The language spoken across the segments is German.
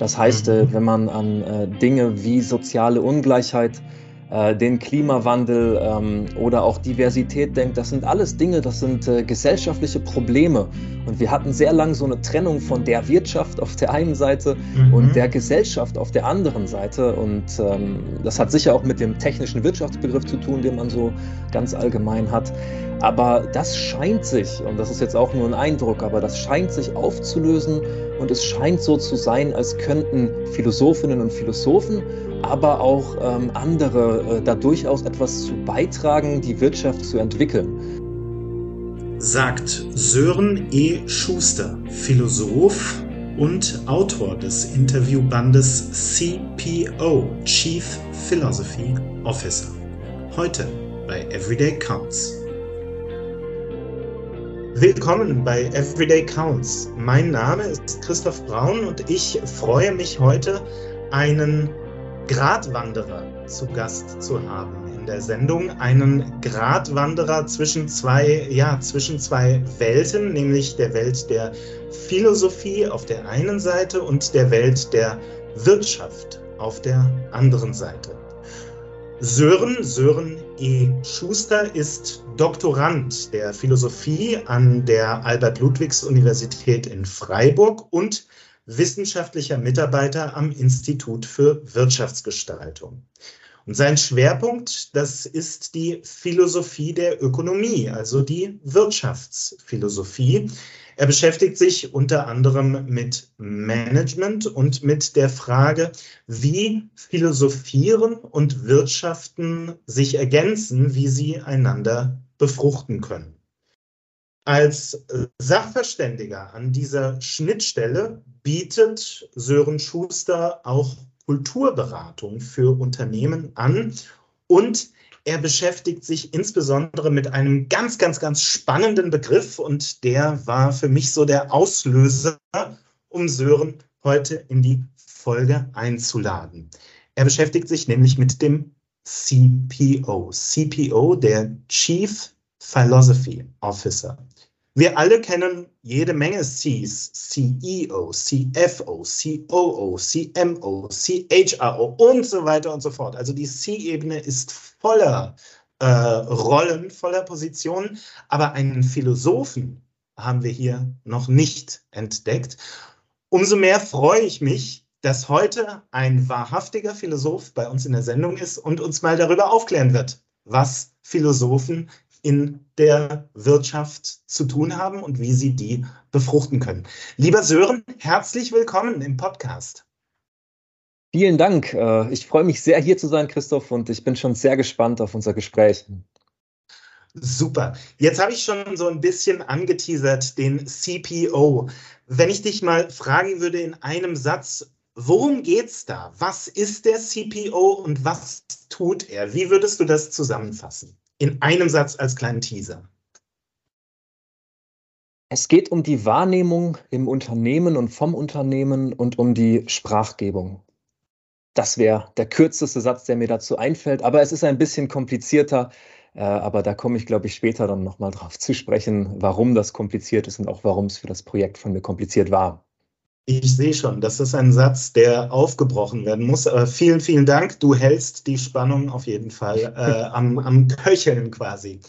Das heißt, äh, mhm. wenn man an äh, Dinge wie soziale Ungleichheit, äh, den Klimawandel ähm, oder auch Diversität denkt, das sind alles Dinge, das sind äh, gesellschaftliche Probleme. Und wir hatten sehr lange so eine Trennung von der Wirtschaft auf der einen Seite mhm. und der Gesellschaft auf der anderen Seite. Und ähm, das hat sicher auch mit dem technischen Wirtschaftsbegriff zu tun, den man so ganz allgemein hat. Aber das scheint sich, und das ist jetzt auch nur ein Eindruck, aber das scheint sich aufzulösen und es scheint so zu sein, als könnten Philosophinnen und Philosophen aber auch ähm, andere äh, da durchaus etwas zu beitragen, die Wirtschaft zu entwickeln. Sagt Sören E. Schuster, Philosoph und Autor des Interviewbandes CPO, Chief Philosophy Officer. Heute bei Everyday Counts. Willkommen bei Everyday Counts. Mein Name ist Christoph Braun und ich freue mich heute, einen Gratwanderer zu Gast zu haben in der Sendung. Einen Gratwanderer zwischen zwei, ja, zwischen zwei Welten, nämlich der Welt der Philosophie auf der einen Seite und der Welt der Wirtschaft auf der anderen Seite. Sören, Sören E. Schuster ist Doktorand der Philosophie an der Albert-Ludwigs-Universität in Freiburg und wissenschaftlicher Mitarbeiter am Institut für Wirtschaftsgestaltung. Und sein Schwerpunkt, das ist die Philosophie der Ökonomie, also die Wirtschaftsphilosophie. Er beschäftigt sich unter anderem mit Management und mit der Frage, wie Philosophieren und Wirtschaften sich ergänzen, wie sie einander befruchten können. Als Sachverständiger an dieser Schnittstelle bietet Sören Schuster auch Kulturberatung für Unternehmen an und er beschäftigt sich insbesondere mit einem ganz, ganz, ganz spannenden Begriff und der war für mich so der Auslöser, um Sören heute in die Folge einzuladen. Er beschäftigt sich nämlich mit dem CPO. CPO, der Chief Philosophy Officer. Wir alle kennen jede Menge Cs, CEO, CFO, COO, CMO, CHRO und so weiter und so fort. Also die C-Ebene ist voller äh, Rollen, voller Positionen, aber einen Philosophen haben wir hier noch nicht entdeckt. Umso mehr freue ich mich, dass heute ein wahrhaftiger Philosoph bei uns in der Sendung ist und uns mal darüber aufklären wird, was Philosophen in der Wirtschaft zu tun haben und wie sie die befruchten können. Lieber Sören, herzlich willkommen im Podcast. Vielen Dank. Äh, ich freue mich sehr, hier zu sein, Christoph, und ich bin schon sehr gespannt auf unser Gespräch. Super. Jetzt habe ich schon so ein bisschen angeteasert, den CPO. Wenn ich dich mal fragen würde in einem Satz, worum geht es da? Was ist der CPO und was tut er? Wie würdest du das zusammenfassen? In einem Satz als kleinen Teaser? Es geht um die Wahrnehmung im Unternehmen und vom Unternehmen und um die Sprachgebung. Das wäre der kürzeste Satz, der mir dazu einfällt, aber es ist ein bisschen komplizierter. Äh, aber da komme ich, glaube ich, später dann nochmal drauf zu sprechen, warum das kompliziert ist und auch warum es für das Projekt von mir kompliziert war. Ich sehe schon, das ist ein Satz, der aufgebrochen werden muss. Aber vielen, vielen Dank. Du hältst die Spannung auf jeden Fall äh, am, am Köcheln quasi.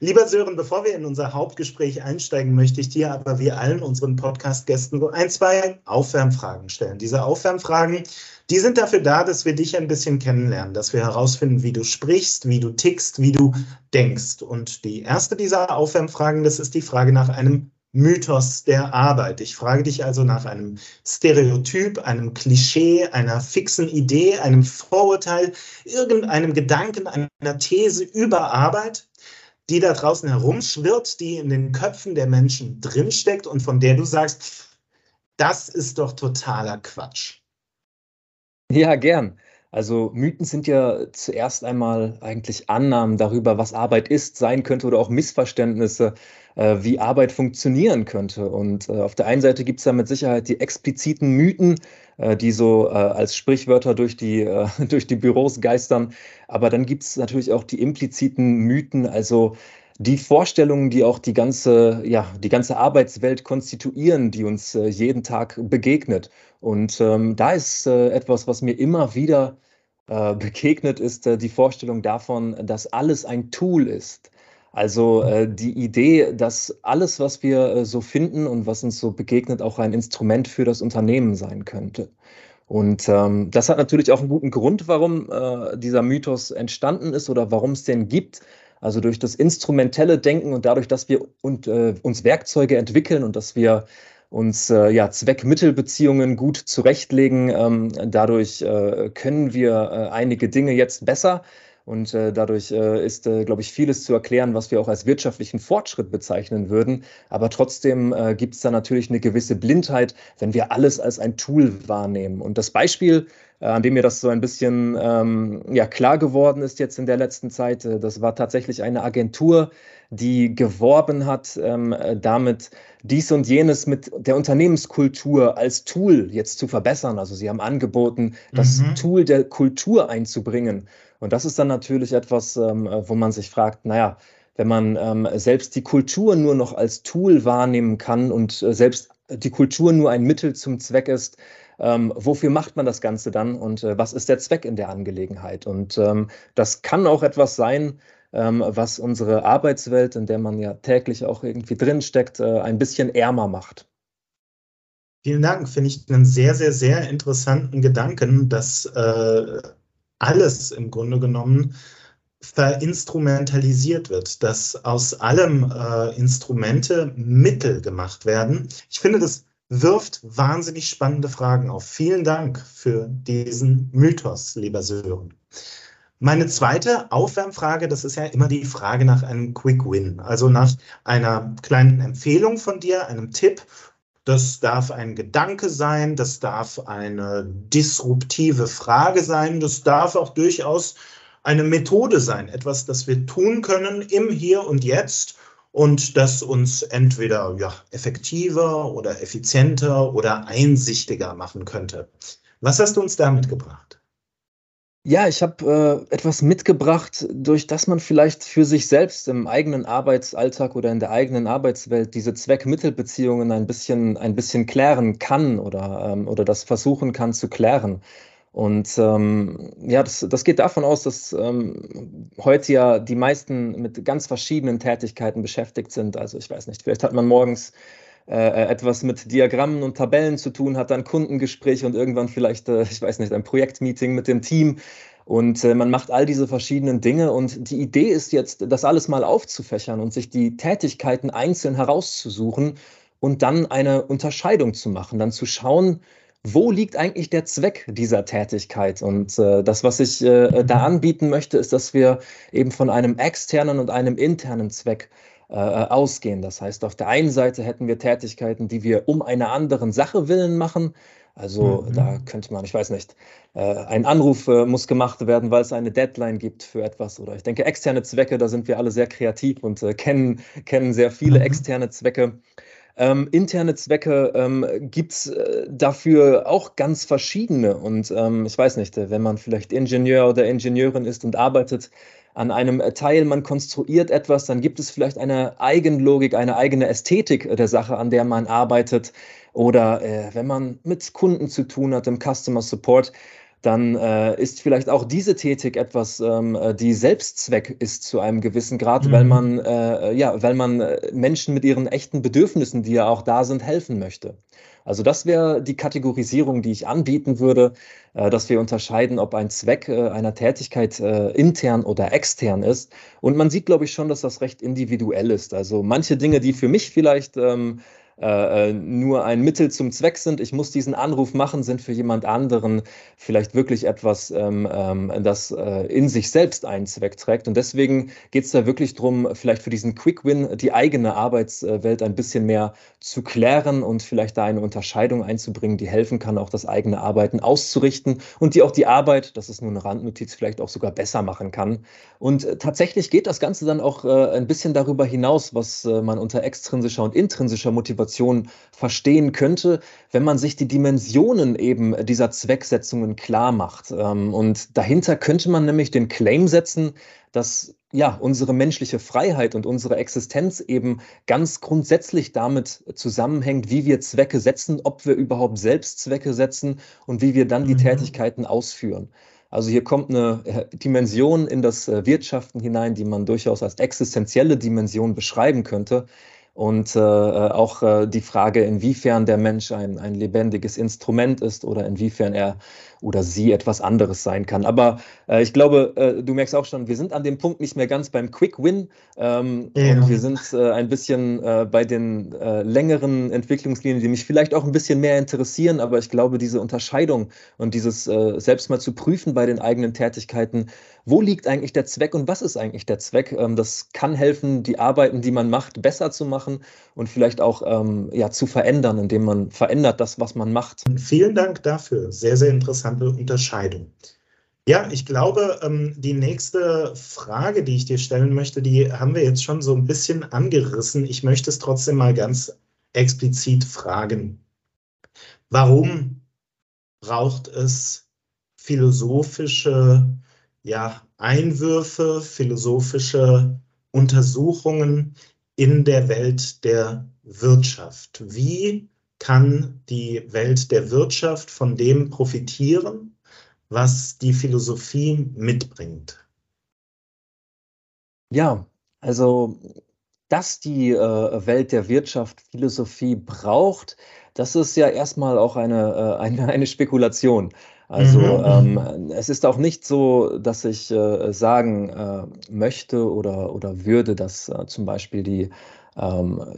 Lieber Sören, bevor wir in unser Hauptgespräch einsteigen, möchte ich dir aber wie allen unseren Podcast-Gästen so ein, zwei Aufwärmfragen stellen. Diese Aufwärmfragen, die sind dafür da, dass wir dich ein bisschen kennenlernen, dass wir herausfinden, wie du sprichst, wie du tickst, wie du denkst. Und die erste dieser Aufwärmfragen, das ist die Frage nach einem Mythos der Arbeit. Ich frage dich also nach einem Stereotyp, einem Klischee, einer fixen Idee, einem Vorurteil, irgendeinem Gedanken, einer These über Arbeit, die da draußen herumschwirrt, die in den Köpfen der Menschen drinsteckt und von der du sagst, das ist doch totaler Quatsch. Ja, gern. Also Mythen sind ja zuerst einmal eigentlich Annahmen darüber, was Arbeit ist, sein könnte oder auch Missverständnisse, äh, wie Arbeit funktionieren könnte. Und äh, auf der einen Seite gibt es da mit Sicherheit die expliziten Mythen, äh, die so äh, als Sprichwörter durch die, äh, durch die Büros geistern. Aber dann gibt es natürlich auch die impliziten Mythen, also die Vorstellungen, die auch die ganze, ja, die ganze Arbeitswelt konstituieren, die uns äh, jeden Tag begegnet. Und ähm, da ist äh, etwas, was mir immer wieder äh, begegnet, ist äh, die Vorstellung davon, dass alles ein Tool ist. Also äh, die Idee, dass alles, was wir äh, so finden und was uns so begegnet, auch ein Instrument für das Unternehmen sein könnte. Und ähm, das hat natürlich auch einen guten Grund, warum dieser Mythos entstanden ist oder warum es den gibt. Also durch das instrumentelle Denken und dadurch, dass wir und, äh, uns Werkzeuge entwickeln und dass wir uns äh, ja, Zweck-Mittel-Beziehungen gut zurechtlegen. Ähm, dadurch äh, können wir äh, einige Dinge jetzt besser. Und äh, dadurch äh, ist, äh, glaube ich, vieles zu erklären, was wir auch als wirtschaftlichen Fortschritt bezeichnen würden. Aber trotzdem äh, gibt es da natürlich eine gewisse Blindheit, wenn wir alles als ein Tool wahrnehmen. Und das Beispiel, äh, an dem mir das so ein bisschen ähm, ja, klar geworden ist jetzt in der letzten Zeit, äh, das war tatsächlich eine Agentur, die geworben hat, ähm, damit dies und jenes mit der Unternehmenskultur als Tool jetzt zu verbessern. Also sie haben angeboten, das mhm. Tool der Kultur einzubringen. Und das ist dann natürlich etwas, ähm, wo man sich fragt, naja, wenn man ähm, selbst die Kultur nur noch als Tool wahrnehmen kann und äh, selbst die Kultur nur ein Mittel zum Zweck ist, ähm, wofür macht man das Ganze dann und äh, was ist der Zweck in der Angelegenheit? Und ähm, das kann auch etwas sein, ähm, was unsere Arbeitswelt, in der man ja täglich auch irgendwie drinsteckt, äh, ein bisschen ärmer macht. Vielen Dank, finde ich einen sehr, sehr, sehr interessanten Gedanken, dass äh, alles im Grunde genommen verinstrumentalisiert wird, dass aus allem äh, Instrumente Mittel gemacht werden. Ich finde, das wirft wahnsinnig spannende Fragen auf. Vielen Dank für diesen Mythos, lieber Sören. Meine zweite Aufwärmfrage, das ist ja immer die Frage nach einem Quick Win, also nach einer kleinen Empfehlung von dir, einem Tipp das darf ein Gedanke sein, das darf eine disruptive Frage sein, das darf auch durchaus eine Methode sein, etwas, das wir tun können im Hier und Jetzt und das uns entweder ja, effektiver oder effizienter oder einsichtiger machen könnte. Was hast du uns da mitgebracht? Ja, ich habe äh, etwas mitgebracht, durch das man vielleicht für sich selbst im eigenen Arbeitsalltag oder in der eigenen Arbeitswelt diese Zweck-Mittel-Beziehungen ein bisschen, ein bisschen klären kann oder, ähm, oder das versuchen kann zu klären. Und ähm, ja, das, das geht davon aus, dass ähm, heute ja die meisten mit ganz verschiedenen Tätigkeiten beschäftigt sind. Also ich weiß nicht, vielleicht hat man morgens äh, etwas mit Diagrammen und Tabellen zu tun, hat dann Kundengespräche und irgendwann vielleicht, äh, ich weiß nicht, ein Projektmeeting mit dem Team. Und äh, man macht all diese verschiedenen Dinge. Und die Idee ist jetzt, das alles mal aufzufächern und sich die Tätigkeiten einzeln herauszusuchen und dann eine Unterscheidung zu machen, dann zu schauen, wo liegt eigentlich der Zweck dieser Tätigkeit? Und äh, das, was ich äh, da anbieten möchte, ist, dass wir eben von einem externen und einem internen Zweck äh, ausgehen. Das heißt, auf der einen Seite hätten wir Tätigkeiten, die wir um einer anderen Sache willen machen. Also mhm. da könnte man, ich weiß nicht, äh, ein Anruf äh, muss gemacht werden, weil es eine Deadline gibt für etwas. Oder ich denke, externe Zwecke, da sind wir alle sehr kreativ und äh, kennen, kennen sehr viele mhm. externe Zwecke. Ähm, interne Zwecke ähm, gibt es äh, dafür auch ganz verschiedene. Und ähm, ich weiß nicht, wenn man vielleicht Ingenieur oder Ingenieurin ist und arbeitet an einem Teil, man konstruiert etwas, dann gibt es vielleicht eine Eigenlogik, eine eigene Ästhetik der Sache, an der man arbeitet. Oder äh, wenn man mit Kunden zu tun hat im Customer Support, dann äh, ist vielleicht auch diese Tätig etwas, ähm, äh, die Selbstzweck ist zu einem gewissen Grad, mhm. weil man äh, ja, weil man äh, Menschen mit ihren echten Bedürfnissen, die ja auch da sind, helfen möchte. Also das wäre die Kategorisierung, die ich anbieten würde, äh, dass wir unterscheiden, ob ein Zweck äh, einer Tätigkeit intern oder extern ist. Und man sieht, glaube ich, schon, dass das recht individuell ist. Also manche Dinge, die für mich vielleicht ähm, äh, äh, nur ein Mittel zum Zweck sind. Ich muss diesen Anruf machen, sind für jemand anderen vielleicht wirklich etwas, ähm, ähm, das äh, in sich selbst einen Zweck trägt. Und deswegen geht es da wirklich darum, vielleicht für diesen Quick Win die eigene Arbeitswelt ein bisschen mehr zu klären und vielleicht da eine Unterscheidung einzubringen, die helfen kann, auch das eigene Arbeiten auszurichten und die auch die Arbeit, das ist nur eine Randnotiz, vielleicht auch sogar besser machen kann. Und äh, tatsächlich geht das Ganze dann auch äh, ein bisschen darüber hinaus, was äh, man unter extrinsischer und intrinsischer Motivation Situation verstehen könnte, wenn man sich die Dimensionen eben dieser Zwecksetzungen klar macht. Ähm, und dahinter könnte man nämlich den Claim setzen, dass ja unsere menschliche Freiheit und unsere Existenz eben ganz grundsätzlich damit zusammenhängt, wie wir Zwecke setzen, ob wir überhaupt selbst Zwecke setzen und wie wir dann die mhm. Tätigkeiten ausführen. Also hier kommt eine äh, Dimension in das äh, Wirtschaften hinein, die man durchaus als existenzielle Dimension beschreiben könnte. Und äh, äh, auch äh, die Frage, inwiefern der Mensch ein, ein lebendiges Instrument ist oder inwiefern er oder sie etwas anderes sein kann. Aber äh, ich glaube, äh, du merkst auch schon, wir sind an dem Punkt nicht mehr ganz beim Quick Win. Ähm, ja. Und wir sind äh, ein bisschen äh, bei den äh, längeren Entwicklungslinien, die mich vielleicht auch ein bisschen mehr interessieren. Aber ich glaube, diese Unterscheidung und dieses äh, selbst mal zu prüfen bei den eigenen Tätigkeiten, wo liegt eigentlich der Zweck und was ist eigentlich der Zweck? Ähm, das kann helfen, die Arbeiten, die man macht, besser zu machen und vielleicht auch ähm, ja, zu verändern, indem man verändert das, was man macht. Vielen Dank dafür. Sehr, sehr interessant interessante Unterscheidung. Ja, ich glaube, ähm, die nächste Frage, die ich dir stellen möchte, die haben wir jetzt schon so ein bisschen angerissen. Ich möchte es trotzdem mal ganz explizit fragen. Warum braucht es philosophische ja, Einwürfe, philosophische Untersuchungen in der Welt der Wirtschaft? Wie kann die Welt der Wirtschaft von dem profitieren, was die Philosophie mitbringt. Ja, also dass die äh, Welt der Wirtschaft Philosophie braucht, das ist ja erstmal auch eine, äh, eine, eine Spekulation. Also mhm. ähm, es ist auch nicht so, dass ich äh, sagen äh, möchte oder, oder würde, dass äh, zum Beispiel die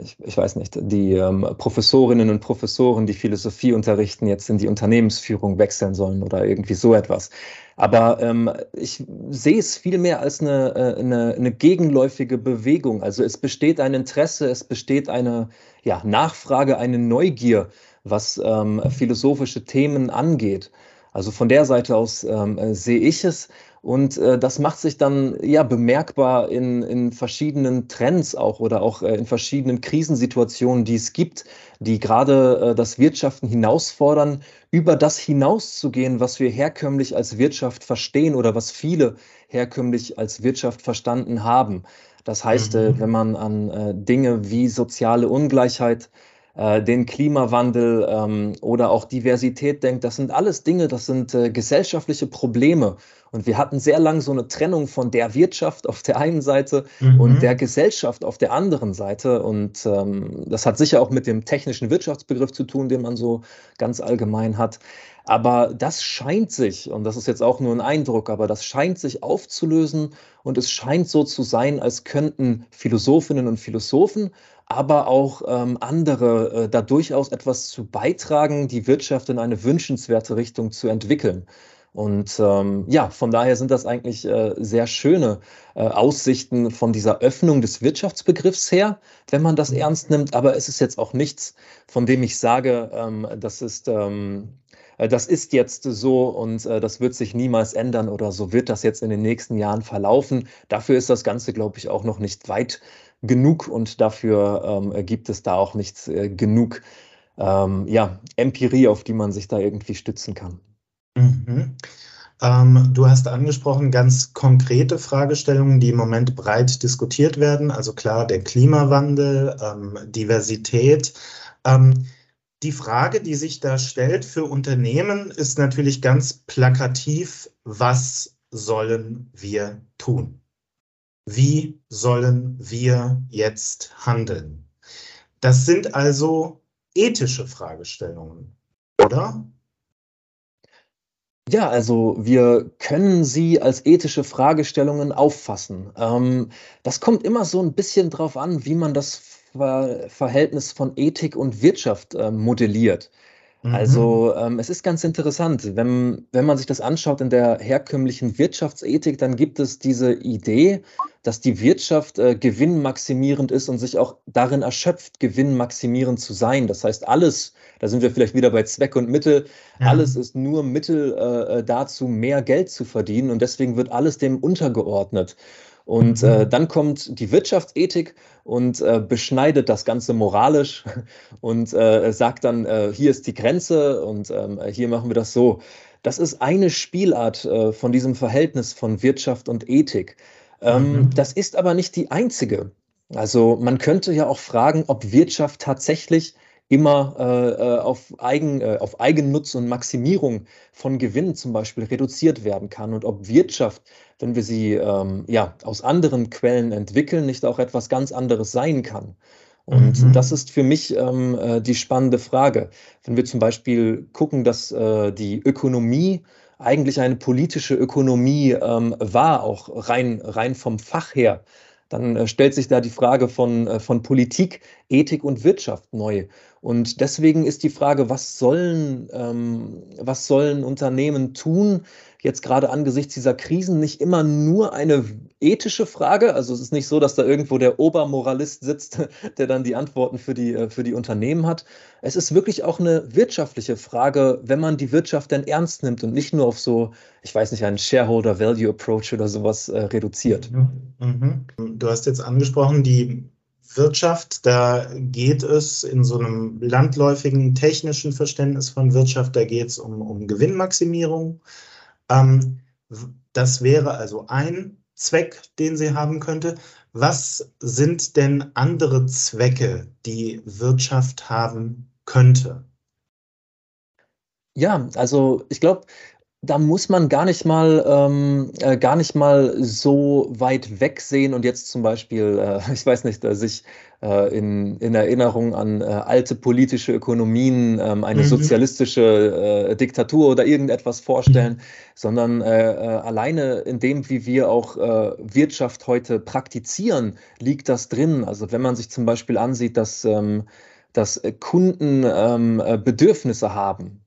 ich, ich, weiß nicht, die ähm, Professorinnen und Professoren, die Philosophie unterrichten, jetzt in die Unternehmensführung wechseln sollen oder irgendwie so etwas. Aber ähm, ich sehe es vielmehr als eine, äh, eine, eine, gegenläufige Bewegung. Also es besteht ein Interesse, es besteht eine ja, Nachfrage, eine Neugier, was ähm, philosophische Themen angeht. Also von der Seite aus ähm, äh, sehe ich es. Und äh, das macht sich dann ja bemerkbar in, in verschiedenen Trends auch oder auch äh, in verschiedenen Krisensituationen, die es gibt, die gerade äh, das Wirtschaften hinausfordern, über das hinauszugehen, was wir herkömmlich als Wirtschaft verstehen oder was viele herkömmlich als Wirtschaft verstanden haben. Das heißt, äh, mhm. wenn man an äh, Dinge wie soziale Ungleichheit, äh, den Klimawandel ähm, oder auch Diversität denkt, das sind alles Dinge, das sind äh, gesellschaftliche Probleme. Und wir hatten sehr lange so eine Trennung von der Wirtschaft auf der einen Seite mhm. und der Gesellschaft auf der anderen Seite. Und ähm, das hat sicher auch mit dem technischen Wirtschaftsbegriff zu tun, den man so ganz allgemein hat. Aber das scheint sich, und das ist jetzt auch nur ein Eindruck, aber das scheint sich aufzulösen und es scheint so zu sein, als könnten Philosophinnen und Philosophen, aber auch ähm, andere äh, da durchaus etwas zu beitragen, die Wirtschaft in eine wünschenswerte Richtung zu entwickeln. Und ähm, ja, von daher sind das eigentlich äh, sehr schöne äh, Aussichten von dieser Öffnung des Wirtschaftsbegriffs her, wenn man das mhm. ernst nimmt. Aber es ist jetzt auch nichts, von dem ich sage, ähm, das ist ähm, äh, das ist jetzt so und äh, das wird sich niemals ändern oder so wird das jetzt in den nächsten Jahren verlaufen. Dafür ist das Ganze, glaube ich, auch noch nicht weit genug und dafür ähm, gibt es da auch nicht äh, genug ähm, ja, Empirie, auf die man sich da irgendwie stützen kann. Mhm. Ähm, du hast angesprochen ganz konkrete Fragestellungen, die im Moment breit diskutiert werden. Also klar, der Klimawandel, ähm, Diversität. Ähm, die Frage, die sich da stellt für Unternehmen, ist natürlich ganz plakativ, was sollen wir tun? Wie sollen wir jetzt handeln? Das sind also ethische Fragestellungen, oder? Ja, also wir können sie als ethische Fragestellungen auffassen. Ähm, das kommt immer so ein bisschen drauf an, wie man das Ver Verhältnis von Ethik und Wirtschaft äh, modelliert. Mhm. Also ähm, es ist ganz interessant, wenn, wenn man sich das anschaut in der herkömmlichen Wirtschaftsethik, dann gibt es diese Idee, dass die Wirtschaft äh, gewinnmaximierend ist und sich auch darin erschöpft, gewinnmaximierend zu sein. Das heißt, alles, da sind wir vielleicht wieder bei Zweck und Mittel, ja. alles ist nur Mittel äh, äh dazu, mehr Geld zu verdienen und deswegen wird alles dem untergeordnet. Und äh, dann kommt die Wirtschaftsethik und äh, beschneidet das Ganze moralisch und äh, sagt dann, äh, hier ist die Grenze und ähm, hier machen wir das so. Das ist eine Spielart äh, von diesem Verhältnis von Wirtschaft und Ethik. Ähm, mhm. Das ist aber nicht die einzige. Also man könnte ja auch fragen, ob Wirtschaft tatsächlich immer äh, äh, auf, Eigen, äh, auf Eigennutz und Maximierung von Gewinn zum Beispiel reduziert werden kann und ob Wirtschaft, wenn wir sie ähm, ja, aus anderen Quellen entwickeln, nicht auch etwas ganz anderes sein kann. Und mhm. das ist für mich ähm, äh, die spannende Frage. Wenn wir zum Beispiel gucken, dass äh, die Ökonomie eigentlich eine politische Ökonomie ähm, war, auch rein, rein vom Fach her, dann äh, stellt sich da die Frage von, äh, von Politik, Ethik und Wirtschaft neu. Und deswegen ist die Frage, was sollen, ähm, was sollen Unternehmen tun, jetzt gerade angesichts dieser Krisen, nicht immer nur eine ethische Frage. Also es ist nicht so, dass da irgendwo der Obermoralist sitzt, der dann die Antworten für die, äh, für die Unternehmen hat. Es ist wirklich auch eine wirtschaftliche Frage, wenn man die Wirtschaft denn ernst nimmt und nicht nur auf so, ich weiß nicht, einen Shareholder Value Approach oder sowas äh, reduziert. Mhm. Du hast jetzt angesprochen, die Wirtschaft, da geht es in so einem landläufigen technischen Verständnis von Wirtschaft, da geht es um, um Gewinnmaximierung. Ähm, das wäre also ein Zweck, den sie haben könnte. Was sind denn andere Zwecke, die Wirtschaft haben könnte? Ja, also ich glaube, da muss man gar nicht mal, ähm, äh, gar nicht mal so weit wegsehen und jetzt zum Beispiel, äh, ich weiß nicht, äh, sich äh, in, in Erinnerung an äh, alte politische Ökonomien, ähm, eine mhm. sozialistische äh, Diktatur oder irgendetwas vorstellen, mhm. sondern alleine in dem, wie wir auch Wirtschaft heute praktizieren, liegt das drin. Also wenn man sich zum Beispiel ansieht, dass, ähm, dass Kunden ähm, Bedürfnisse haben,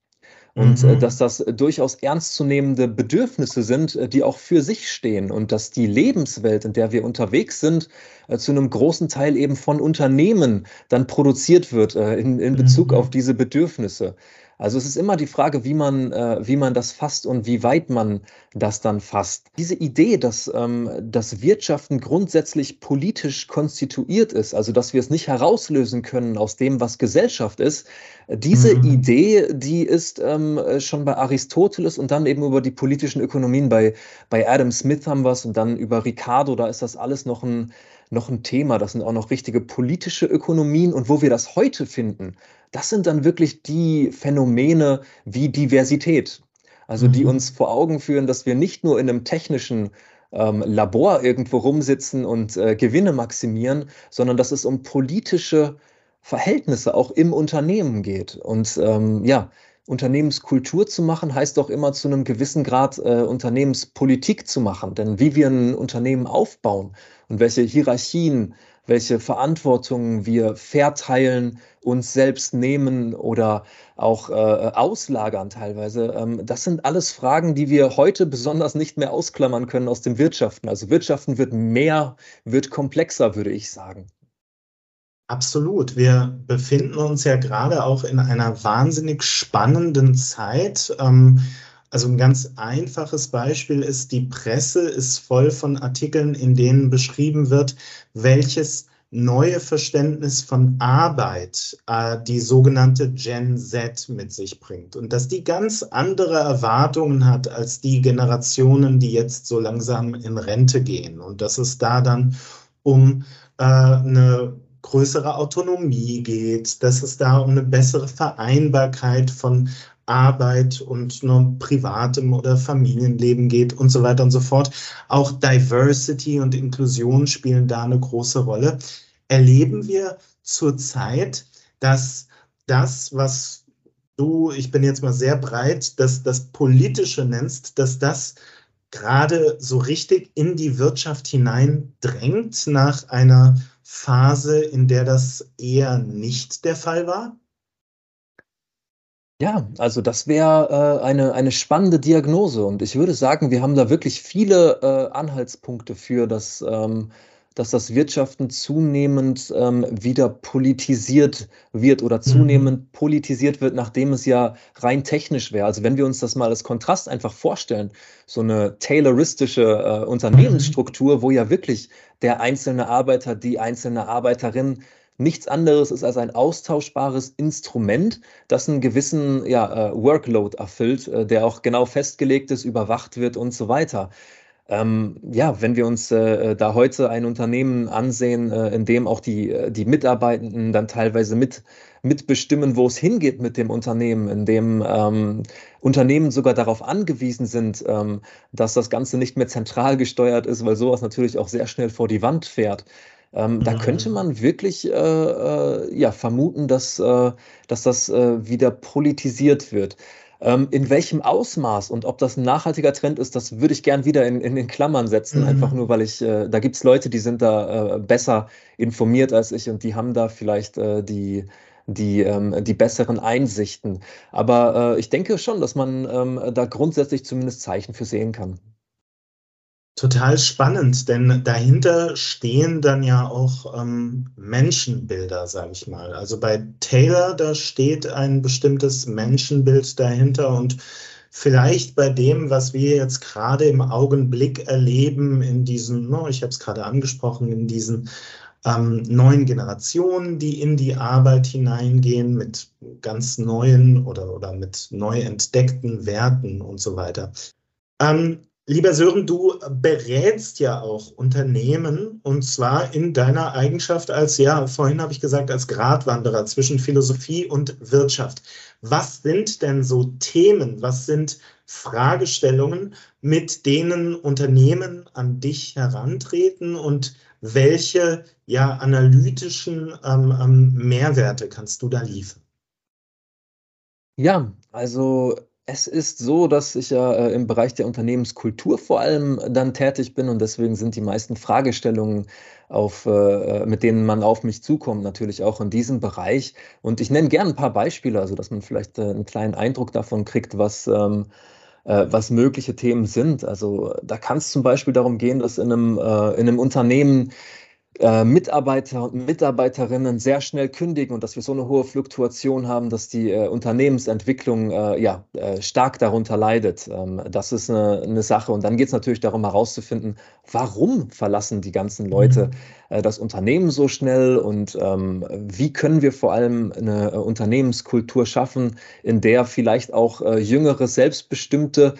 und äh, mhm. dass das durchaus ernstzunehmende Bedürfnisse sind, äh, die auch für sich stehen und dass die Lebenswelt, in der wir unterwegs sind, äh, zu einem großen Teil eben von Unternehmen dann produziert wird in, in Bezug mhm. auf diese Bedürfnisse. Also es ist immer die Frage, wie man, äh, wie man das fasst und wie weit man das dann fasst. Diese Idee, dass, ähm, dass Wirtschaften grundsätzlich politisch konstituiert ist, also dass wir es nicht herauslösen können aus dem, was Gesellschaft ist, diese mhm. Idee, die ist ähm, schon bei Aristoteles und dann eben über die politischen Ökonomien bei, bei Adam Smith haben wir es und dann über Ricardo, da ist das alles noch ein, noch ein Thema. Das sind auch noch richtige politische Ökonomien und wo wir das heute finden, das sind dann wirklich die Phänomene wie Diversität. Also die mhm. uns vor Augen führen, dass wir nicht nur in einem technischen ähm, Labor irgendwo rumsitzen und äh, Gewinne maximieren, sondern dass es um politische Verhältnisse auch im Unternehmen geht. Und ähm, ja, Unternehmenskultur zu machen, heißt doch immer zu einem gewissen Grad äh, Unternehmenspolitik zu machen. Denn wie wir ein Unternehmen aufbauen und welche Hierarchien welche Verantwortung wir verteilen, uns selbst nehmen oder auch äh, auslagern teilweise. Ähm, das sind alles Fragen, die wir heute besonders nicht mehr ausklammern können aus dem Wirtschaften. Also Wirtschaften wird mehr, wird komplexer, würde ich sagen. Absolut. Wir befinden uns ja gerade auch in einer wahnsinnig spannenden Zeit. Ähm, also ein ganz einfaches Beispiel ist, die Presse ist voll von Artikeln, in denen beschrieben wird, welches neue Verständnis von Arbeit äh, die sogenannte Gen Z mit sich bringt und dass die ganz andere Erwartungen hat als die Generationen, die jetzt so langsam in Rente gehen und dass es da dann um äh, eine größere Autonomie geht, dass es da um eine bessere Vereinbarkeit von Arbeit und nur privatem oder Familienleben geht und so weiter und so fort. Auch Diversity und Inklusion spielen da eine große Rolle. Erleben wir zurzeit, dass das, was du, ich bin jetzt mal sehr breit, dass das Politische nennst, dass das gerade so richtig in die Wirtschaft hineindrängt nach einer Phase, in der das eher nicht der Fall war? Ja, also das wäre äh, eine, eine spannende Diagnose und ich würde sagen, wir haben da wirklich viele äh, Anhaltspunkte für, dass, ähm, dass das Wirtschaften zunehmend ähm, wieder politisiert wird oder mhm. zunehmend mhm. politisiert wird, nachdem es ja rein technisch wäre. Also wenn wir uns das mal als Kontrast einfach vorstellen, so eine tayloristische äh, Unternehmensstruktur, wo ja wirklich der einzelne Arbeiter, die einzelne Arbeiterin nichts anderes ist als ein austauschbares Instrument, das einen gewissen ja, äh, Workload erfüllt, äh, der auch genau festgelegt ist, überwacht wird und so weiter. Ähm, ja, wenn wir uns äh, äh, da heute ein Unternehmen ansehen, äh, in dem auch die, äh, die Mitarbeitenden dann teilweise mit, mitbestimmen, wo es hingeht mit dem Unternehmen, in dem ähm, Unternehmen sogar darauf angewiesen sind, ähm, dass das Ganze nicht mehr zentral gesteuert ist, weil sowas natürlich auch sehr schnell vor die Wand fährt. Ähm, mhm. Da könnte mhm. man wirklich äh, äh, ja, vermuten, dass, dass das wieder politisiert wird. Ähm, in welchem Ausmaß und ob das ein nachhaltiger Trend ist, das würde ich gern wieder in, in den Klammern setzen, mhm. einfach nur, weil ich, äh, da gibt es Leute, die sind da äh, besser informiert als ich und die haben da vielleicht äh, die, die, ähm, die besseren Einsichten. Aber ich denke schon, dass man ähm, da grundsätzlich zumindest Zeichen für sehen kann. Total spannend, denn dahinter stehen dann ja auch ähm, Menschenbilder, sage ich mal. Also bei Taylor, da steht ein bestimmtes Menschenbild dahinter und vielleicht bei dem, was wir jetzt gerade im Augenblick erleben, in diesen, no, ich habe es gerade angesprochen, in diesen ähm, neuen Generationen, die in die Arbeit hineingehen mit ganz neuen oder, oder mit neu entdeckten Werten und so weiter. Ähm, Lieber Sören, du berätst ja auch Unternehmen und zwar in deiner Eigenschaft als, ja, vorhin habe ich gesagt, als Gratwanderer zwischen Philosophie und Wirtschaft. Was sind denn so Themen, was sind Fragestellungen, mit denen Unternehmen an dich herantreten und welche ja, analytischen ähm, ähm Mehrwerte kannst du da liefern? Ja, also es ist so, dass ich ja äh, im Bereich der Unternehmenskultur vor allem dann tätig bin und deswegen sind die meisten Fragestellungen, auf, äh, äh, mit denen man auf mich zukommt, natürlich auch in diesem Bereich. Und ich nenne gerne ein paar Beispiele, also dass man vielleicht äh, einen kleinen Eindruck davon kriegt, was, ähm, äh, was mögliche Themen sind. Also da kann es zum Beispiel darum gehen, dass in einem, äh, in einem Unternehmen äh, Mitarbeiter und Mitarbeiterinnen sehr schnell kündigen und dass wir so eine hohe Fluktuation haben, dass die äh, Unternehmensentwicklung äh, ja, äh, stark darunter leidet. Ähm, das ist eine, eine Sache. Und dann geht es natürlich darum herauszufinden, warum verlassen die ganzen Leute mhm. Äh, das Unternehmen so schnell und ähm, wie können wir vor allem eine Unternehmenskultur schaffen, in der vielleicht auch jüngere, selbstbestimmte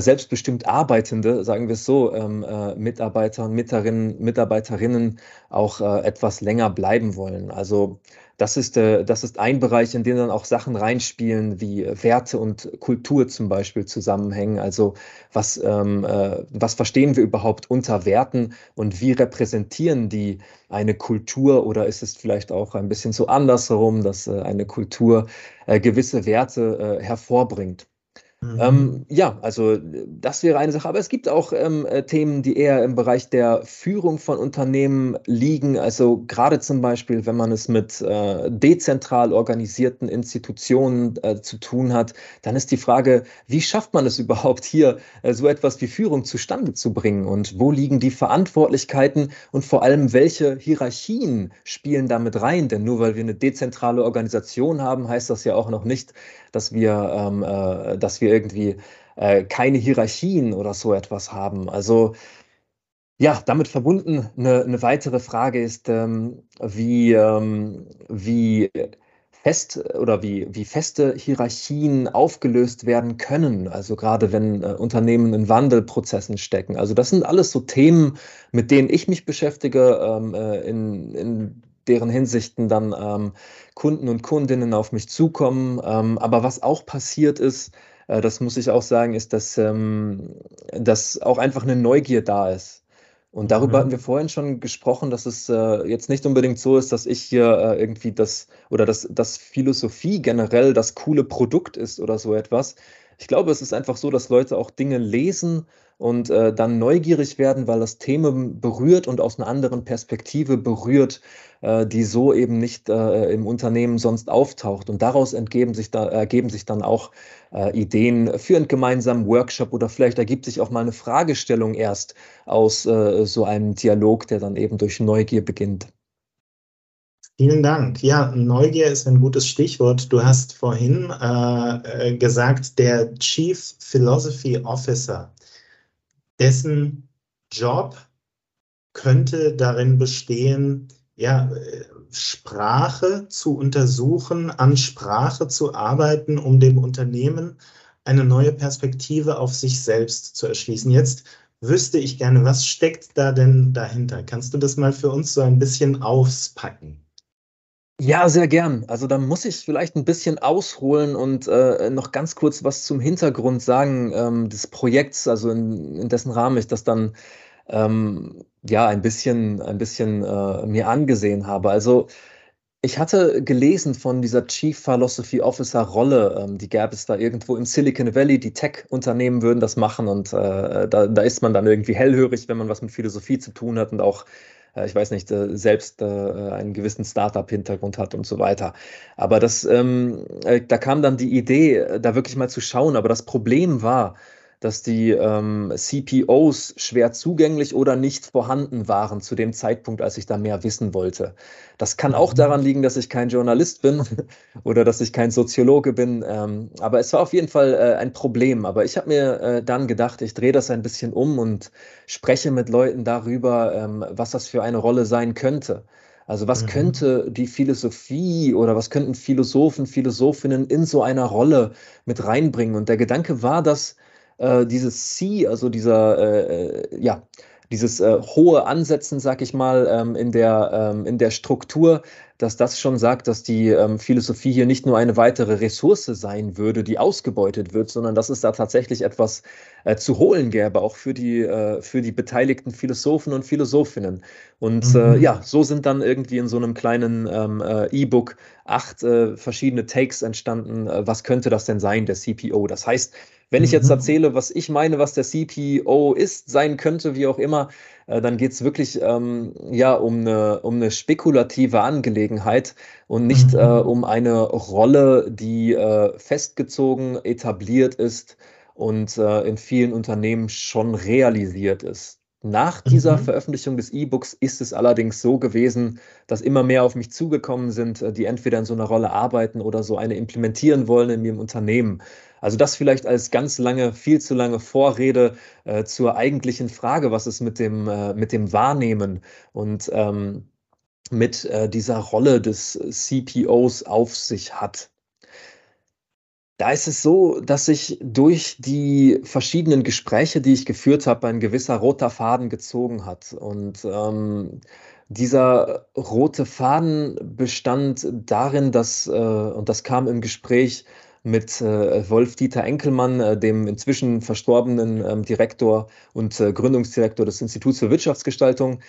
selbstbestimmt Arbeitende, sagen wir es so, ähm, äh, Mitarbeiter und Mitarbeiterinnen, Mitarbeiterinnen auch äh, etwas länger bleiben wollen. Also das ist, äh, das ist ein Bereich, in dem dann auch Sachen reinspielen, wie Werte und Kultur zum Beispiel zusammenhängen. Also was, ähm, äh, was verstehen wir überhaupt unter Werten und wie repräsentieren die eine Kultur oder ist es vielleicht auch ein bisschen so andersherum, dass äh, eine Kultur gewisse Werte hervorbringt? Mhm. Ähm, ja, also das wäre eine Sache. Aber es gibt auch ähm, äh, Themen, die eher im Bereich der Führung von Unternehmen liegen. Also gerade zum Beispiel, wenn man es mit äh, dezentral organisierten Institutionen äh, zu tun hat, dann ist die Frage, wie schafft man es überhaupt hier, äh, so etwas wie Führung zustande zu bringen? Und wo liegen die Verantwortlichkeiten und vor allem, welche Hierarchien spielen damit rein? Denn nur weil wir eine dezentrale Organisation haben, heißt das ja auch noch nicht, dass wir, ähm, äh, dass wir irgendwie äh, keine Hierarchien oder so etwas haben. Also ja, damit verbunden eine, eine weitere Frage ist, ähm, wie, ähm, wie fest oder wie, wie feste Hierarchien aufgelöst werden können. Also gerade wenn äh, Unternehmen in Wandelprozessen stecken. Also das sind alles so Themen, mit denen ich mich beschäftige ähm, äh, in, in deren Hinsichten dann ähm, Kunden und Kundinnen auf mich zukommen. Ähm, aber was auch passiert ist, äh, das muss ich auch sagen, ist, dass, ähm, dass auch einfach eine Neugier da ist. Und darüber mhm. hatten wir vorhin schon gesprochen, dass es äh, jetzt nicht unbedingt so ist, dass ich hier äh, irgendwie das oder dass, dass Philosophie generell das coole Produkt ist oder so etwas. ich glaube, es ist einfach so, dass Leute auch Dinge lesen und äh, dann neugierig werden, weil das Themen berührt und aus einer anderen Perspektive berührt, äh, die so eben nicht äh, im Unternehmen sonst auftaucht. Und daraus entgeben sich da, ergeben sich dann auch äh, Ideen für einen gemeinsamen Workshop oder vielleicht ergibt sich auch mal eine Fragestellung erst aus äh, so einem Dialog, der dann eben durch Neugier beginnt. Vielen Dank. Ja, Neugier ist ein gutes Stichwort. Du hast vorhin äh, äh, gesagt, der Chief Philosophy Officer, dessen Job könnte darin bestehen, ja, Sprache zu untersuchen, an Sprache zu arbeiten, um dem Unternehmen eine neue Perspektive auf sich selbst zu erschließen. Jetzt wüsste ich gerne, was steckt da denn dahinter? Kannst du das mal für uns so ein bisschen auspacken? Ja, sehr gern. Also da muss ich vielleicht ein bisschen ausholen und äh, noch ganz kurz was zum Hintergrund sagen ähm, des Projekts, also in, in, dessen Rahmen ich das dann ähm, ja ein bisschen, ein bisschen äh, mir angesehen habe. Also ich hatte gelesen von dieser Chief Philosophy Officer Rolle, ähm, die gäbe es da irgendwo im Silicon Valley, die Tech-Unternehmen würden das machen und äh, da, da ist man dann irgendwie hellhörig, wenn man was mit Philosophie zu tun hat und auch ich weiß nicht, äh, selbst äh, einen gewissen Startup-Hintergrund hat und so weiter. Aber das, ähm, da kam dann die Idee, da wirklich mal zu schauen. Aber das Problem war, dass die ähm, CPOs schwer zugänglich oder nicht vorhanden waren zu dem Zeitpunkt, als ich da mehr wissen wollte. Das kann auch mhm. daran liegen, dass ich kein Journalist bin oder dass ich kein Soziologe bin. Ähm, aber es war auf jeden Fall äh, ein Problem. Aber ich habe mir äh, dann gedacht, ich drehe das ein bisschen um und spreche mit Leuten darüber, ähm, was das für eine Rolle sein könnte. Also was mhm. könnte die Philosophie oder was könnten Philosophen, Philosophinnen in so einer Rolle mit reinbringen? Und der Gedanke war, dass äh, dieses C, also dieser, äh, äh, ja, dieses äh, hohe Ansetzen, sag ich mal, ähm, in, der, ähm, in der Struktur, dass das schon sagt, dass die ähm, Philosophie hier nicht nur eine weitere Ressource sein würde, die ausgebeutet wird, sondern dass es da tatsächlich etwas äh, zu holen gäbe, auch für die, äh, für die beteiligten Philosophen und Philosophinnen. Und äh, mhm. ja, so sind dann irgendwie in so einem kleinen ähm, äh, E-Book acht verschiedene Takes entstanden. was könnte das denn sein, der CPO? Das heißt, wenn ich jetzt mhm. erzähle, was ich meine, was der CPO ist, sein könnte, wie auch immer, äh, dann geht es wirklich ähm, ja, um, eine, um eine spekulative Angelegenheit und nicht mhm. äh, um eine Rolle, die äh, festgezogen, etabliert ist und äh, in vielen Unternehmen schon realisiert ist. Nach dieser mhm. Veröffentlichung des E-Books ist es allerdings so gewesen, dass immer mehr auf mich zugekommen sind, äh, die entweder in so einer Rolle arbeiten oder so eine implementieren wollen in ihrem Unternehmen. Also das vielleicht als ganz lange, viel zu lange Vorrede äh, zur eigentlichen Frage, was es mit dem, äh, mit dem Wahrnehmen und ähm, mit äh, dieser Rolle des CPOs auf sich hat. Da ist es so, dass sich durch die verschiedenen Gespräche, die ich geführt habe, ein gewisser roter Faden gezogen hat. Und ähm, dieser rote Faden bestand darin, dass, äh, und das kam im Gespräch mit äh, Wolf-Dieter Enkelmann, äh, dem inzwischen verstorbenen ähm, Direktor und äh, Gründungsdirektor des Instituts für Wirtschaftsgestaltung,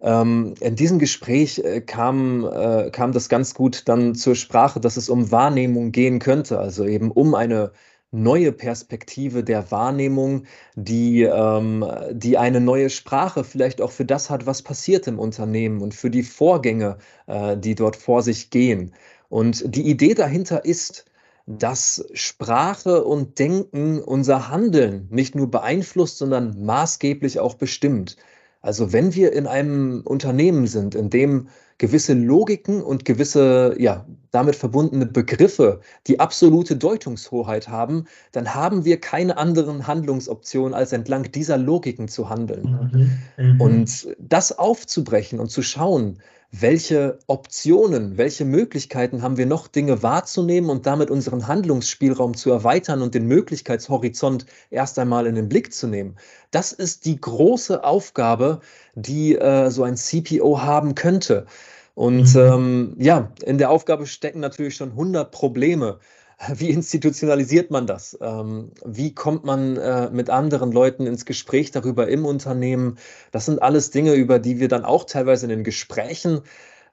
ähm, in diesem Gespräch äh, kam, äh, kam das ganz gut dann zur Sprache, dass es um Wahrnehmung gehen könnte, also eben um eine neue Perspektive der Wahrnehmung, die, ähm, die eine neue Sprache vielleicht auch für das hat, was passiert im Unternehmen und für die Vorgänge, äh, die dort vor sich gehen. Und die Idee dahinter ist, dass Sprache und Denken unser Handeln nicht nur beeinflusst, sondern maßgeblich auch bestimmt. Also wenn wir in einem Unternehmen sind, in dem gewisse Logiken und gewisse, ja, damit verbundene Begriffe die absolute Deutungshoheit haben, dann haben wir keine anderen Handlungsoptionen, als entlang dieser Logiken zu handeln. Mhm. Mhm. Und das aufzubrechen und zu schauen, welche Optionen, welche Möglichkeiten haben wir noch, Dinge wahrzunehmen und damit unseren Handlungsspielraum zu erweitern und den Möglichkeitshorizont erst einmal in den Blick zu nehmen. Das ist die große Aufgabe, die äh, so ein CPO haben könnte. Und mhm. ähm, ja, in der Aufgabe stecken natürlich schon 100 Probleme. Wie institutionalisiert man das? Ähm, wie kommt man äh, mit anderen Leuten ins Gespräch darüber im Unternehmen? Das sind alles Dinge, über die wir dann auch teilweise in den Gesprächen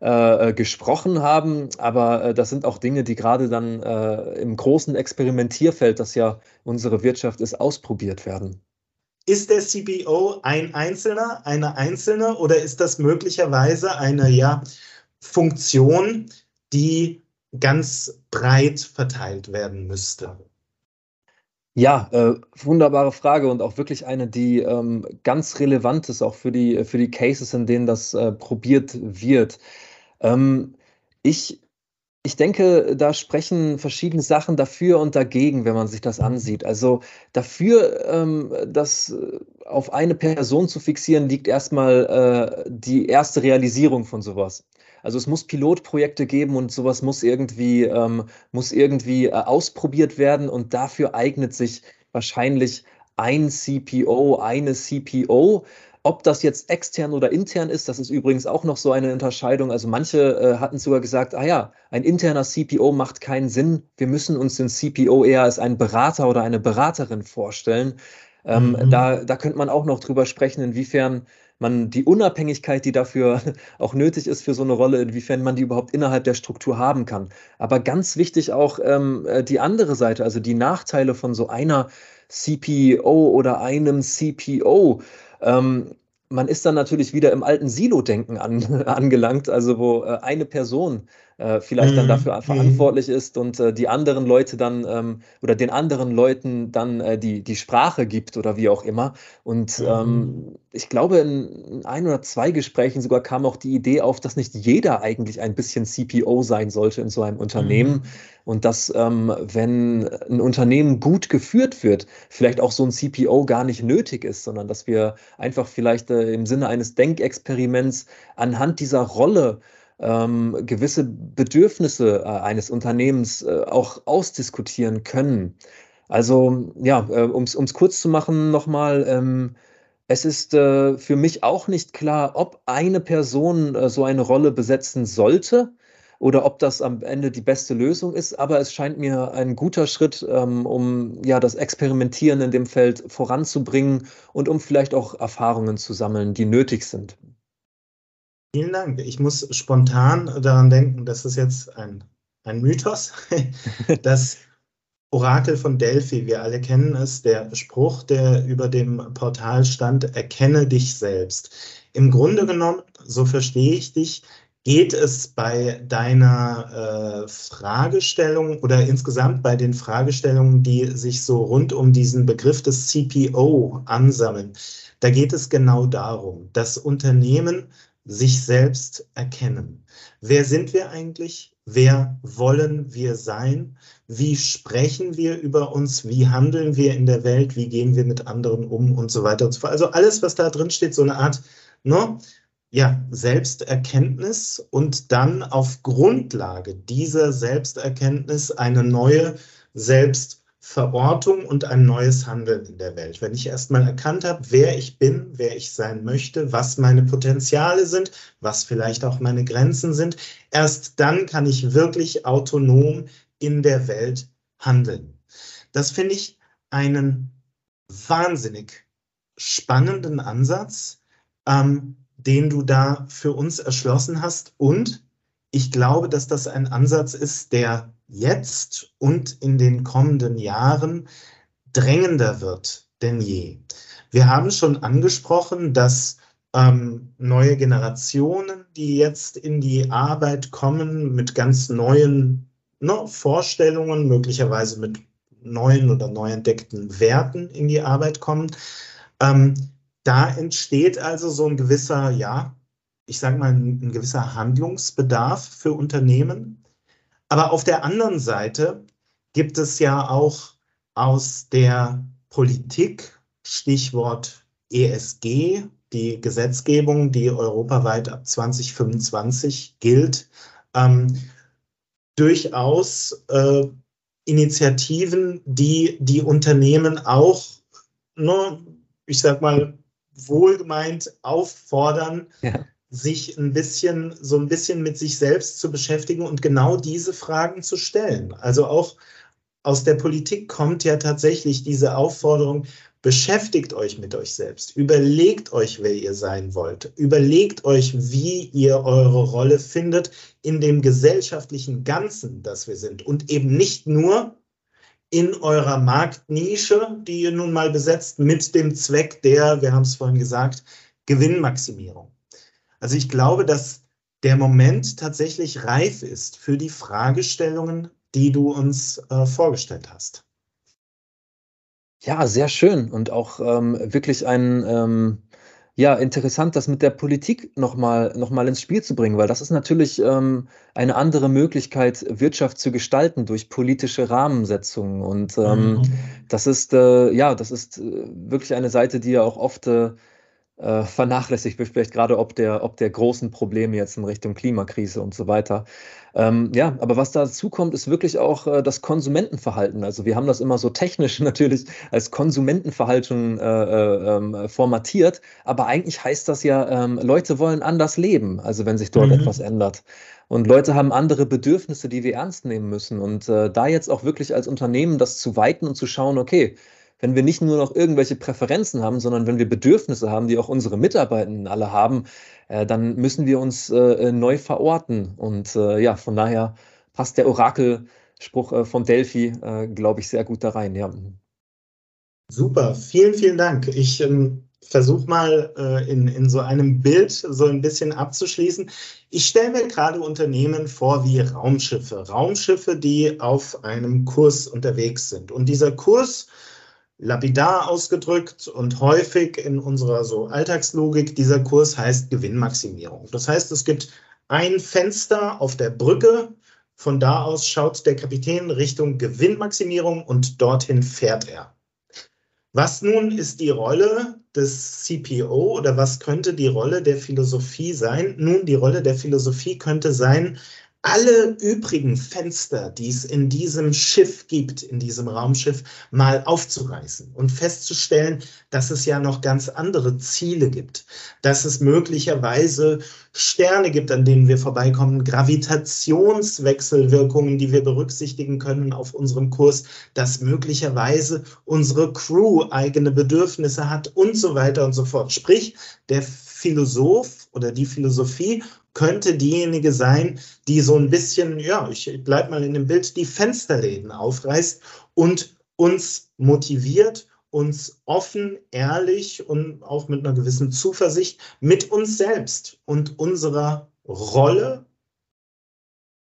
äh, äh, gesprochen haben, aber äh, das sind auch Dinge, die gerade dann äh, im großen Experimentierfeld, das ja unsere Wirtschaft ist, ausprobiert werden. Ist der CPO ein Einzelner, eine Einzelne oder ist das möglicherweise eine ja, Funktion, die ganz breit verteilt werden müsste? Ja, äh, wunderbare Frage und auch wirklich eine, die ähm, ganz relevant ist, auch für die, für die Cases, in denen das äh, probiert wird. Ähm, ich, ich denke, da sprechen verschiedene Sachen dafür und dagegen, wenn man sich das ansieht. Also dafür, ähm, das äh, auf eine Person zu fixieren, liegt erstmal äh, die erste Realisierung von sowas. Also es muss Pilotprojekte geben und sowas muss irgendwie, ähm, muss irgendwie äh, ausprobiert werden und dafür eignet sich wahrscheinlich ein CPO, eine CPO. Ob das jetzt extern oder intern ist, das ist übrigens auch noch so eine Unterscheidung. Also manche äh, hatten sogar gesagt, ah ja, ein interner CPO macht keinen Sinn. Wir müssen uns den CPO eher als einen Berater oder eine Beraterin vorstellen. Ähm, mhm. da, da könnte man auch noch drüber sprechen, inwiefern man die Unabhängigkeit, die dafür auch nötig ist für so eine Rolle, inwiefern man die überhaupt innerhalb der Struktur haben kann. Aber ganz wichtig auch ähm, äh, die andere Seite, also die Nachteile von so einer CPO oder einem CPO. Ähm, man ist dann natürlich wieder im alten Silo-Denken an, angelangt, also wo äh, eine Person äh, vielleicht dann mhm. dafür mhm. verantwortlich ist und äh, die anderen Leute dann ähm, oder den anderen Leuten dann äh, die, die Sprache gibt oder wie auch immer. Und mhm. ähm, ich glaube, in ein oder zwei Gesprächen sogar kam auch die Idee auf, dass nicht jeder eigentlich ein bisschen CPO sein sollte in so einem Unternehmen. Mhm. Und dass, ähm, wenn ein Unternehmen gut geführt wird, vielleicht auch so ein CPO gar nicht nötig ist, sondern dass wir einfach vielleicht äh, im Sinne eines Denkexperiments anhand dieser Rolle ähm, gewisse Bedürfnisse äh, eines Unternehmens äh, auch ausdiskutieren können. Also ja, äh, um es kurz zu machen nochmal, ähm, es ist äh, für mich auch nicht klar, ob eine Person äh, so eine Rolle besetzen sollte oder ob das am Ende die beste Lösung ist, aber es scheint mir ein guter Schritt, ähm, um ja das Experimentieren in dem Feld voranzubringen und um vielleicht auch Erfahrungen zu sammeln, die nötig sind. Vielen Dank. Ich muss spontan daran denken, das ist jetzt ein, ein Mythos, das Orakel von Delphi, wir alle kennen es, der Spruch, der über dem Portal stand, erkenne dich selbst. Im Grunde genommen, so verstehe ich dich, geht es bei deiner äh, Fragestellung oder insgesamt bei den Fragestellungen, die sich so rund um diesen Begriff des CPO ansammeln, da geht es genau darum, dass Unternehmen sich selbst erkennen. Wer sind wir eigentlich? Wer wollen wir sein? Wie sprechen wir über uns? Wie handeln wir in der Welt? Wie gehen wir mit anderen um und so weiter und so fort? Also alles, was da drin steht, so eine Art, ne? Ja, Selbsterkenntnis und dann auf Grundlage dieser Selbsterkenntnis eine neue Selbst Verortung und ein neues Handeln in der Welt. Wenn ich erstmal erkannt habe, wer ich bin, wer ich sein möchte, was meine Potenziale sind, was vielleicht auch meine Grenzen sind, erst dann kann ich wirklich autonom in der Welt handeln. Das finde ich einen wahnsinnig spannenden Ansatz, ähm, den du da für uns erschlossen hast. Und ich glaube, dass das ein Ansatz ist, der jetzt und in den kommenden Jahren drängender wird denn je. Wir haben schon angesprochen, dass ähm, neue Generationen, die jetzt in die Arbeit kommen, mit ganz neuen ne, Vorstellungen, möglicherweise mit neuen oder neu entdeckten Werten in die Arbeit kommen. Ähm, da entsteht also so ein gewisser, ja, ich sage mal, ein, ein gewisser Handlungsbedarf für Unternehmen. Aber auf der anderen Seite gibt es ja auch aus der Politik, Stichwort ESG, die Gesetzgebung, die europaweit ab 2025 gilt, ähm, durchaus äh, Initiativen, die die Unternehmen auch, ne, ich sag mal, wohlgemeint auffordern, ja sich ein bisschen, so ein bisschen mit sich selbst zu beschäftigen und genau diese Fragen zu stellen. Also auch aus der Politik kommt ja tatsächlich diese Aufforderung, Beschäftigt euch mit euch selbst. Überlegt euch, wer ihr sein wollt. Überlegt euch, wie ihr eure Rolle findet in dem gesellschaftlichen Ganzen, das wir sind. Und eben nicht nur in eurer Marktnische, die ihr nun mal besetzt, mit dem Zweck der, wir haben es vorhin gesagt, Gewinnmaximierung. Also ich glaube, dass der Moment tatsächlich reif ist für die Fragestellungen, die du uns äh, vorgestellt hast. Ja, sehr schön und auch ähm, wirklich ein ähm, ja, interessant, das mit der Politik nochmal noch mal ins Spiel zu bringen, weil das ist natürlich ähm, eine andere Möglichkeit, Wirtschaft zu gestalten durch politische Rahmensetzungen. Und ähm, mhm. das ist, äh, ja, das ist äh, wirklich eine Seite, die ja auch oft äh, äh, vernachlässigt wird, vielleicht gerade ob der, ob der großen Probleme jetzt in Richtung Klimakrise und so weiter. Ähm, ja, aber was dazu kommt, ist wirklich auch äh, das Konsumentenverhalten. Also wir haben das immer so technisch natürlich als Konsumentenverhalten äh, äh, ähm, formatiert, aber eigentlich heißt das ja, ähm, Leute wollen anders leben, also wenn sich dort mhm. etwas ändert. Und Leute haben andere Bedürfnisse, die wir ernst nehmen müssen. Und äh, da jetzt auch wirklich als Unternehmen das zu weiten und zu schauen, okay, wenn wir nicht nur noch irgendwelche Präferenzen haben, sondern wenn wir Bedürfnisse haben, die auch unsere Mitarbeitenden alle haben, äh, dann müssen wir uns äh, neu verorten. Und äh, ja, von daher passt der Orakelspruch äh, von Delphi, äh, glaube ich, sehr gut da rein. Ja. Super, vielen, vielen Dank. Ich ähm, versuche mal äh, in, in so einem Bild so ein bisschen abzuschließen. Ich stelle mir gerade Unternehmen vor wie Raumschiffe. Raumschiffe, die auf einem Kurs unterwegs sind. Und dieser Kurs lapidar ausgedrückt und häufig in unserer so Alltagslogik, dieser Kurs heißt Gewinnmaximierung. Das heißt, es gibt ein Fenster auf der Brücke, von da aus schaut der Kapitän Richtung Gewinnmaximierung und dorthin fährt er. Was nun ist die Rolle des CPO oder was könnte die Rolle der Philosophie sein? Nun, die Rolle der Philosophie könnte sein, alle übrigen Fenster, die es in diesem Schiff gibt, in diesem Raumschiff, mal aufzureißen und festzustellen, dass es ja noch ganz andere Ziele gibt, dass es möglicherweise Sterne gibt, an denen wir vorbeikommen, Gravitationswechselwirkungen, die wir berücksichtigen können auf unserem Kurs, dass möglicherweise unsere Crew eigene Bedürfnisse hat und so weiter und so fort. Sprich, der Philosoph oder die Philosophie könnte diejenige sein, die so ein bisschen, ja, ich bleibe mal in dem Bild, die Fensterläden aufreißt und uns motiviert, uns offen, ehrlich und auch mit einer gewissen Zuversicht mit uns selbst und unserer Rolle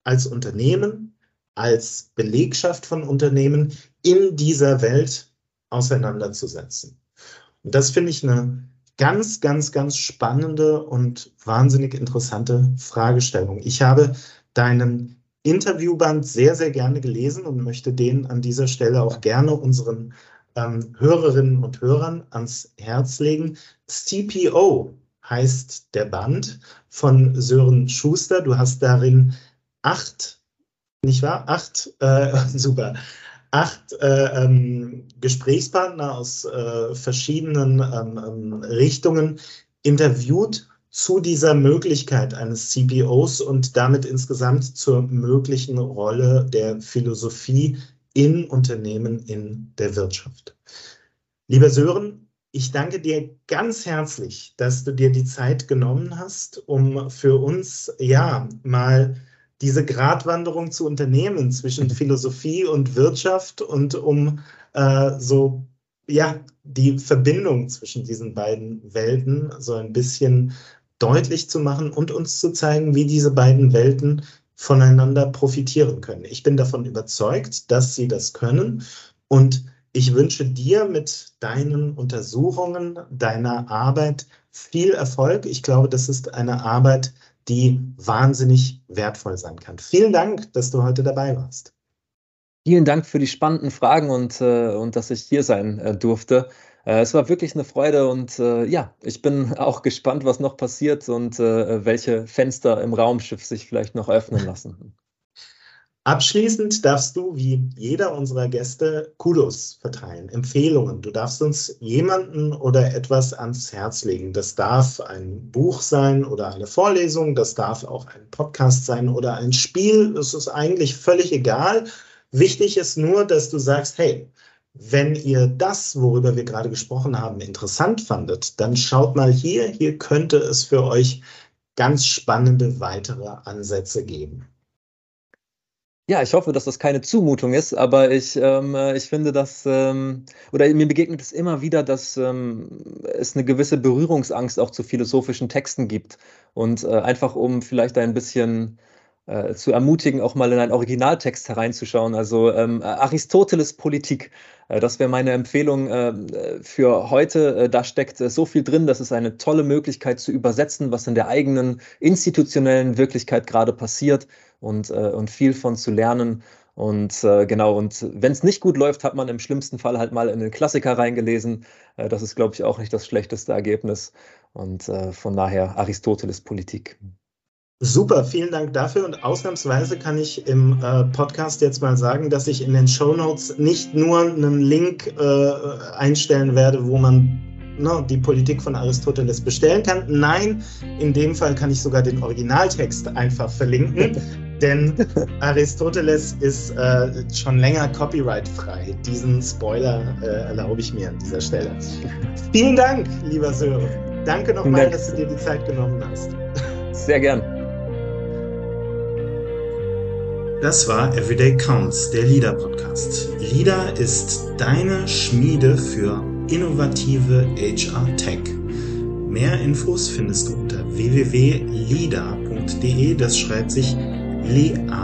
als Unternehmen, als Belegschaft von Unternehmen in dieser Welt auseinanderzusetzen. Und das finde ich eine ganz, ganz, ganz spannende und wahnsinnig interessante Fragestellung. Ich habe deinen Interviewband sehr, sehr gerne gelesen und möchte den an dieser Stelle auch gerne unseren ähm, Hörerinnen und Hörern ans Herz legen. CPO heißt der Band von Sören Schuster. Du hast darin acht, nicht wahr? Acht, äh, super, acht äh, ähm, Gesprächspartner aus äh, verschiedenen ähm, ähm Richtungen interviewt zu dieser Möglichkeit eines CPOs und damit insgesamt zur möglichen Rolle der Philosophie in Unternehmen in der Wirtschaft. Lieber Sören, ich danke dir ganz herzlich, dass du dir die Zeit genommen hast, um für uns ja mal diese Gratwanderung zu unternehmen zwischen mhm. Philosophie und Wirtschaft und um äh, so ja die Verbindung zwischen diesen beiden Welten so ein bisschen deutlich zu machen und uns zu zeigen, wie diese beiden Welten voneinander profitieren können. Ich bin davon überzeugt, dass sie das können und ich wünsche dir mit deinen Untersuchungen, deiner Arbeit viel Erfolg. Ich glaube, das ist eine Arbeit, die wahnsinnig wertvoll sein kann. Vielen Dank, dass du heute dabei warst. Vielen Dank für die spannenden Fragen und, äh, und dass ich hier sein äh, durfte. Äh, es war wirklich eine Freude und äh, ja, ich bin auch gespannt, was noch passiert und äh, welche Fenster im Raumschiff sich vielleicht noch öffnen lassen. Abschließend darfst du, wie jeder unserer Gäste, Kudos verteilen, Empfehlungen. Du darfst uns jemanden oder etwas ans Herz legen. Das darf ein Buch sein oder eine Vorlesung, das darf auch ein Podcast sein oder ein Spiel. Es ist eigentlich völlig egal. Wichtig ist nur, dass du sagst, hey, Wenn ihr das, worüber wir gerade gesprochen haben, interessant fandet, dann schaut mal hier. Hier könnte es für euch ganz spannende weitere Ansätze geben. Ja, ich hoffe, dass das keine Zumutung ist, aber ich, ähm, äh, ich finde, dass, ähm, oder mir begegnet es immer wieder, dass ähm, es eine gewisse Berührungsangst auch zu philosophischen Texten gibt. Und äh, einfach um vielleicht ein bisschen äh, zu ermutigen, auch mal in einen Originaltext hereinzuschauen. Also ähm, Aristoteles Politik, äh, das wäre meine Empfehlung äh, für heute. Äh, da steckt so viel drin, das ist eine tolle Möglichkeit zu übersetzen, was in der eigenen institutionellen Wirklichkeit gerade passiert und, äh, und viel von zu lernen. Und äh, genau, und wenn es nicht gut läuft, hat man im schlimmsten Fall halt mal in den Klassiker reingelesen. Äh, das ist, glaube ich, auch nicht das schlechteste Ergebnis. Und äh, von daher Aristoteles Politik. Super, vielen Dank dafür. Und ausnahmsweise kann ich im äh, Podcast jetzt mal sagen, dass ich in den Show Notes nicht nur einen Link äh, einstellen werde, wo man ne, die Politik von Aristoteles bestellen kann. Nein, in dem Fall kann ich sogar den Originaltext einfach verlinken. denn Aristoteles ist äh, schon länger copyright-frei. Diesen Spoiler äh, erlaube ich mir an dieser Stelle. Vielen Dank, lieber Sören. Danke nochmal, dass du dir die Zeit genommen hast. Sehr gern. Das war Everyday Counts, der LIDA Podcast. LIDA ist deine Schmiede für innovative HR Tech. Mehr Infos findest du unter www.lida.de. Das schreibt sich leada.de.